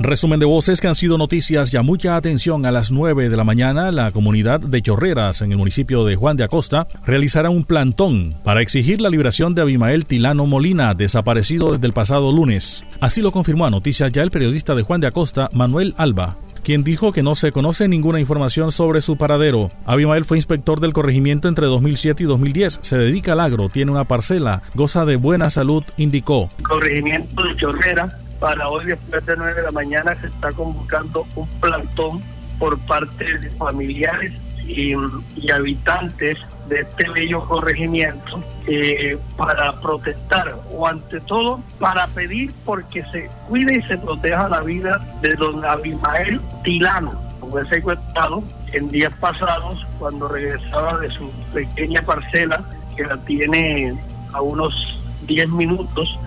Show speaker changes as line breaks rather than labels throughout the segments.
Resumen de voces que han sido noticias ya mucha atención a las 9 de la mañana. La comunidad de Chorreras en el municipio de Juan de Acosta realizará un plantón para exigir la liberación de Abimael Tilano Molina, desaparecido desde el pasado lunes. Así lo confirmó a noticias ya el periodista de Juan de Acosta, Manuel Alba quien dijo que no se conoce ninguna información sobre su paradero. Abimael fue inspector del corregimiento entre 2007 y 2010, se dedica al agro, tiene una parcela, goza de buena salud, indicó.
Corregimiento de Chorrera para hoy después de 9 de la mañana se está convocando un plantón por parte de familiares y, habitantes de este bello corregimiento eh, para protestar o ante todo para pedir porque se cuide y se proteja la vida de don Abimael Tilano, fue secuestrado en días pasados cuando regresaba de su pequeña parcela que la tiene a unos 10 minutos,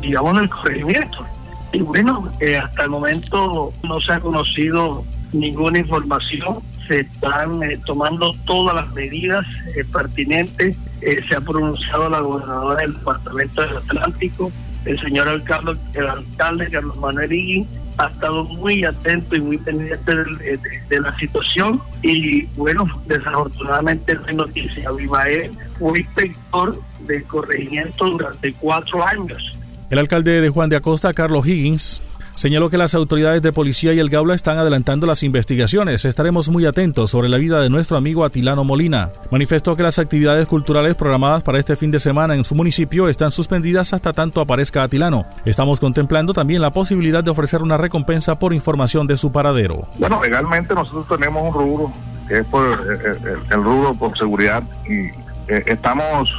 digamos, del corregimiento. Y bueno, eh, hasta el momento no se ha conocido ninguna información, se están eh, tomando todas las medidas eh, pertinentes, se ha pronunciado la gobernadora del Departamento del Atlántico, el señor alcalde, el alcalde Carlos Manuel ha estado muy atento y muy pendiente de, la situación. Y bueno, desafortunadamente no hay noticia. Abimael fue inspector del corregimiento durante cuatro años
el alcalde de Juan de Acosta, Carlos Higgins, señaló que las autoridades de policía y el Gaula están adelantando las investigaciones. Estaremos muy atentos sobre la vida de nuestro amigo Atilano Molina. Manifestó que las actividades culturales programadas para este fin de semana en su municipio están suspendidas hasta tanto aparezca Atilano. Estamos contemplando también la posibilidad de ofrecer una recompensa por información de su paradero.
Bueno, legalmente nosotros tenemos un rubro que es por eh, eh, el, rubro por seguridad y eh, estamos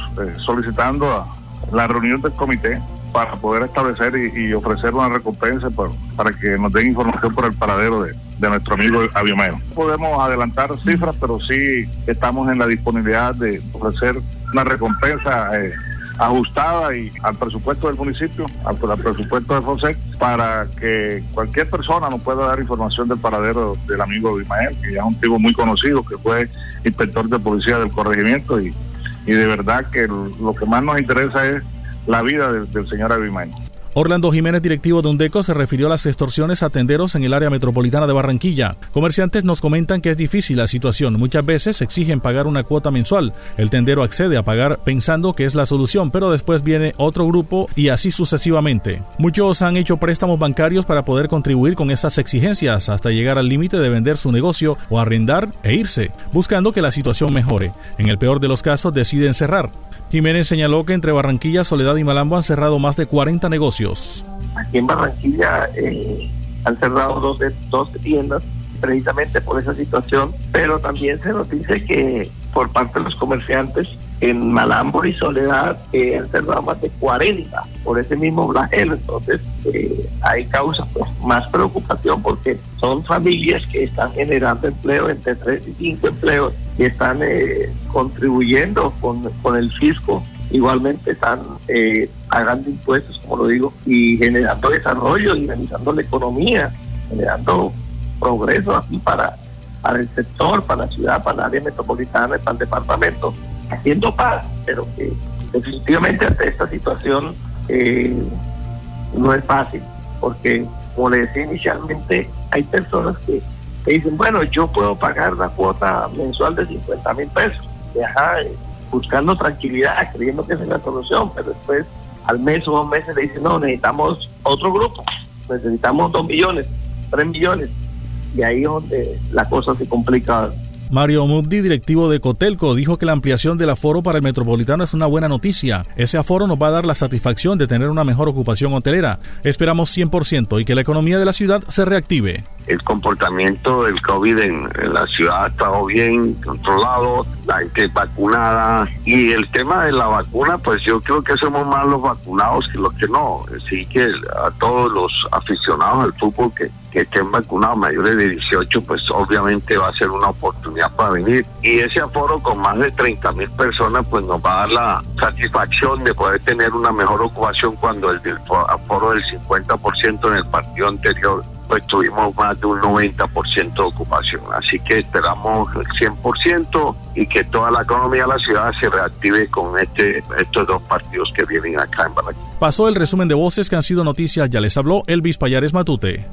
solicitando la reunión del comité para poder establecer y, ofrecer una recompensa para que nos den información por el paradero de, nuestro amigo No Podemos adelantar cifras, pero sí estamos en la disponibilidad de ofrecer una recompensa eh, ajustada y al presupuesto del municipio, al, presupuesto de Fonseca, para que cualquier persona nos pueda dar información del paradero del amigo Abimael, que ya es un tipo muy conocido, que fue inspector de policía del corregimiento y de verdad que lo que más nos interesa es la vida del, señor Abimael.
Orlando Jiménez, directivo de Undeco, se refirió a las extorsiones a tenderos en el área metropolitana de Barranquilla. Comerciantes nos comentan que es difícil la situación. Muchas veces exigen pagar una cuota mensual. El tendero accede a pagar pensando que es la solución, pero después viene otro grupo y así sucesivamente. Muchos han hecho préstamos bancarios para poder contribuir con esas exigencias hasta llegar al límite de vender su negocio o arrendar e irse, buscando que la situación mejore. En el peor de los casos deciden cerrar. Jiménez señaló que entre Barranquilla, Soledad y Malambo han cerrado más de 40 negocios.
Aquí en Barranquilla eh, han cerrado dos, dos tiendas precisamente por esa situación, pero también se nos dice que por parte de los comerciantes en Malambo y Soledad eh, han cerrado más de 40 por ese mismo flagelo. Entonces, eh, hay causa pues, más preocupación porque son familias que están generando empleo entre 3 y 5 empleos y están eh, contribuyendo con, con el fisco igualmente están eh, pagando impuestos, como lo digo, y generando desarrollo, dinamizando la economía, generando progreso aquí para, para el sector, para la ciudad, para la área metropolitana, para el departamento haciendo paz, pero que definitivamente ante esta situación eh, no es fácil, porque como le decía inicialmente, hay personas que, dicen, bueno, yo puedo pagar la cuota mensual de 50 mil pesos, eh, buscando tranquilidad, creyendo que es la solución, pero después al mes o dos meses le dicen, no, necesitamos otro grupo, necesitamos dos millones, tres millones, y ahí es donde la cosa se complica
Mario Mubdi, directivo de Cotelco, dijo que la ampliación del aforo para el metropolitano es una buena noticia. Ese aforo nos va a dar la satisfacción de tener una mejor ocupación hotelera. Esperamos 100% y que la economía de la ciudad se reactive.
El comportamiento del COVID en, la ciudad ha estado bien controlado, la gente vacunada y el tema de la vacuna, pues yo creo que somos más los vacunados que los que no. Así que a todos los aficionados al fútbol que que estén vacunados mayores de 18, pues obviamente va a ser una oportunidad para venir. Y ese aforo con más de 30 mil personas, pues nos va a dar la satisfacción de poder tener una mejor ocupación cuando el, aforo del 50% en el partido anterior pues tuvimos más de un 90% de ocupación. Así que esperamos el 100% y que toda la economía de la ciudad se reactive con este, estos dos partidos que vienen acá en Barranquilla.
Pasó el resumen de voces que han sido noticias, ya les habló Elvis Payares Matute.